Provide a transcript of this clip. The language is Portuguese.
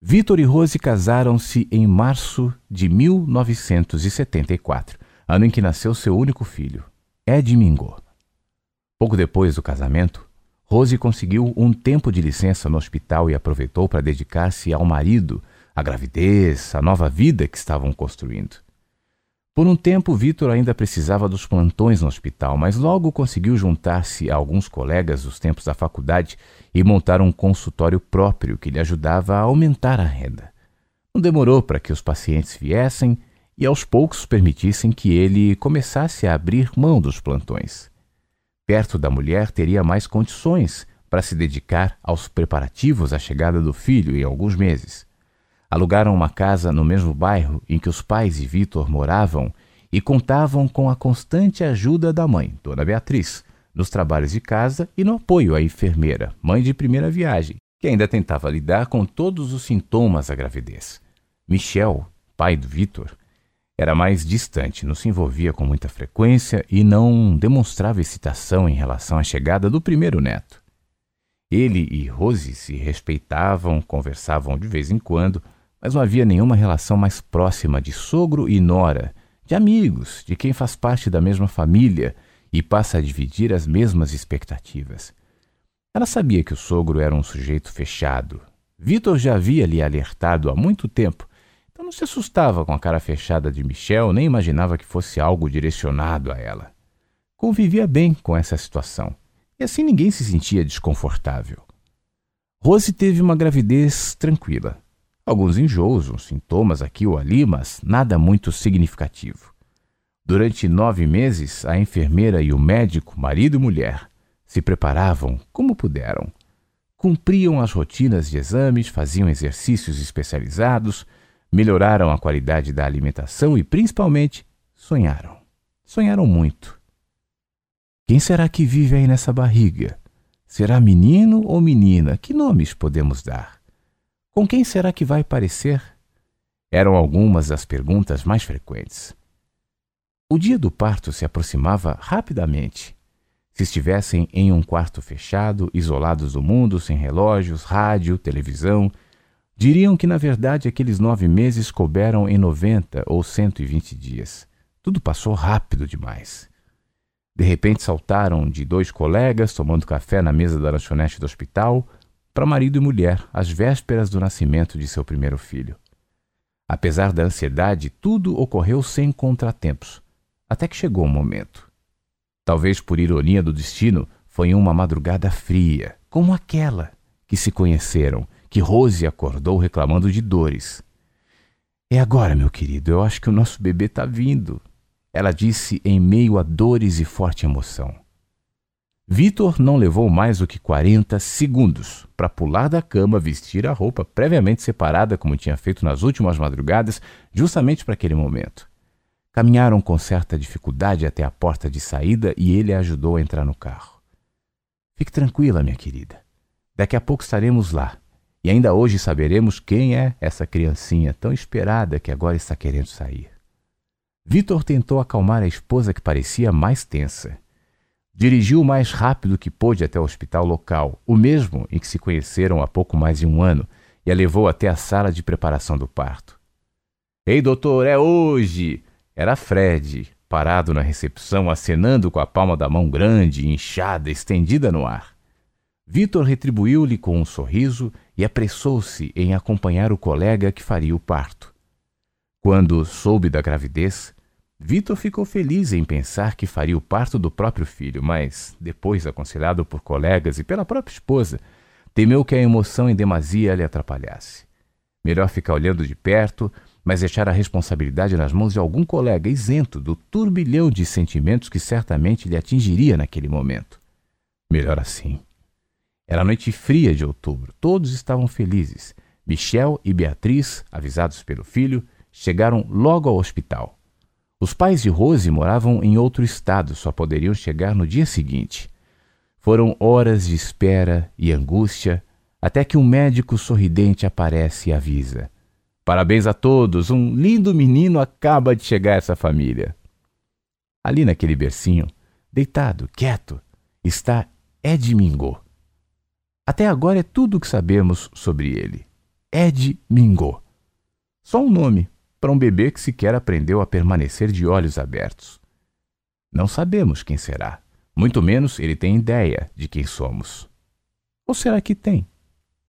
Vitor e Rose casaram-se em março de 1974, ano em que nasceu seu único filho, Ed Mingo. Pouco depois do casamento, Rose conseguiu um tempo de licença no hospital e aproveitou para dedicar-se ao marido, à gravidez, à nova vida que estavam construindo. Por um tempo, Vitor ainda precisava dos plantões no hospital, mas logo conseguiu juntar-se a alguns colegas dos tempos da faculdade e montar um consultório próprio que lhe ajudava a aumentar a renda. Não demorou para que os pacientes viessem e aos poucos permitissem que ele começasse a abrir mão dos plantões. Perto da mulher, teria mais condições para se dedicar aos preparativos à chegada do filho em alguns meses. Alugaram uma casa no mesmo bairro em que os pais de Vitor moravam e contavam com a constante ajuda da mãe, Dona Beatriz, nos trabalhos de casa e no apoio à enfermeira, mãe de primeira viagem, que ainda tentava lidar com todos os sintomas da gravidez. Michel, pai do Vitor, era mais distante, não se envolvia com muita frequência e não demonstrava excitação em relação à chegada do primeiro neto. Ele e Rose se respeitavam, conversavam de vez em quando, mas não havia nenhuma relação mais próxima de sogro e nora, de amigos, de quem faz parte da mesma família e passa a dividir as mesmas expectativas. Ela sabia que o sogro era um sujeito fechado. Vitor já havia lhe alertado há muito tempo, então não se assustava com a cara fechada de Michel, nem imaginava que fosse algo direcionado a ela. Convivia bem com essa situação, e assim ninguém se sentia desconfortável. Rose teve uma gravidez tranquila. Alguns enjoos, uns sintomas aqui ou ali, mas nada muito significativo. Durante nove meses, a enfermeira e o médico, marido e mulher, se preparavam como puderam. Cumpriam as rotinas de exames, faziam exercícios especializados, melhoraram a qualidade da alimentação e, principalmente, sonharam. Sonharam muito. Quem será que vive aí nessa barriga? Será menino ou menina? Que nomes podemos dar? Com quem será que vai parecer? Eram algumas das perguntas mais frequentes. O dia do parto se aproximava rapidamente. Se estivessem em um quarto fechado, isolados do mundo, sem relógios, rádio, televisão, diriam que na verdade aqueles nove meses couberam em 90 ou 120 dias. Tudo passou rápido demais. De repente saltaram de dois colegas tomando café na mesa da lanchonete do hospital para marido e mulher às vésperas do nascimento de seu primeiro filho. Apesar da ansiedade, tudo ocorreu sem contratempos, até que chegou o momento. Talvez por ironia do destino, foi uma madrugada fria, como aquela que se conheceram, que Rose acordou reclamando de dores. É agora, meu querido, eu acho que o nosso bebê está vindo. Ela disse em meio a dores e forte emoção. Vitor não levou mais do que 40 segundos para pular da cama, vestir a roupa previamente separada, como tinha feito nas últimas madrugadas, justamente para aquele momento. Caminharam com certa dificuldade até a porta de saída e ele a ajudou a entrar no carro. Fique tranquila, minha querida. Daqui a pouco estaremos lá. E ainda hoje saberemos quem é essa criancinha tão esperada que agora está querendo sair. Vitor tentou acalmar a esposa que parecia mais tensa. Dirigiu o mais rápido que pôde até o hospital local, o mesmo em que se conheceram há pouco mais de um ano, e a levou até a sala de preparação do parto. Ei, doutor, é hoje! Era Fred, parado na recepção, acenando com a palma da mão grande, inchada, estendida no ar. Vitor retribuiu-lhe com um sorriso e apressou-se em acompanhar o colega que faria o parto. Quando soube da gravidez, Vitor ficou feliz em pensar que faria o parto do próprio filho, mas, depois aconselhado por colegas e pela própria esposa, temeu que a emoção em demasia lhe atrapalhasse. Melhor ficar olhando de perto, mas deixar a responsabilidade nas mãos de algum colega isento do turbilhão de sentimentos que certamente lhe atingiria naquele momento. Melhor assim. Era noite fria de outubro, todos estavam felizes. Michel e Beatriz, avisados pelo filho, chegaram logo ao hospital. Os pais de Rose moravam em outro estado, só poderiam chegar no dia seguinte. Foram horas de espera e angústia até que um médico sorridente aparece e avisa: Parabéns a todos, um lindo menino acaba de chegar a essa família. Ali naquele bercinho, deitado, quieto, está Edmingo. Até agora é tudo o que sabemos sobre ele. Ed Mingo. Só um nome para um bebê que sequer aprendeu a permanecer de olhos abertos. Não sabemos quem será, muito menos ele tem ideia de quem somos. Ou será que tem?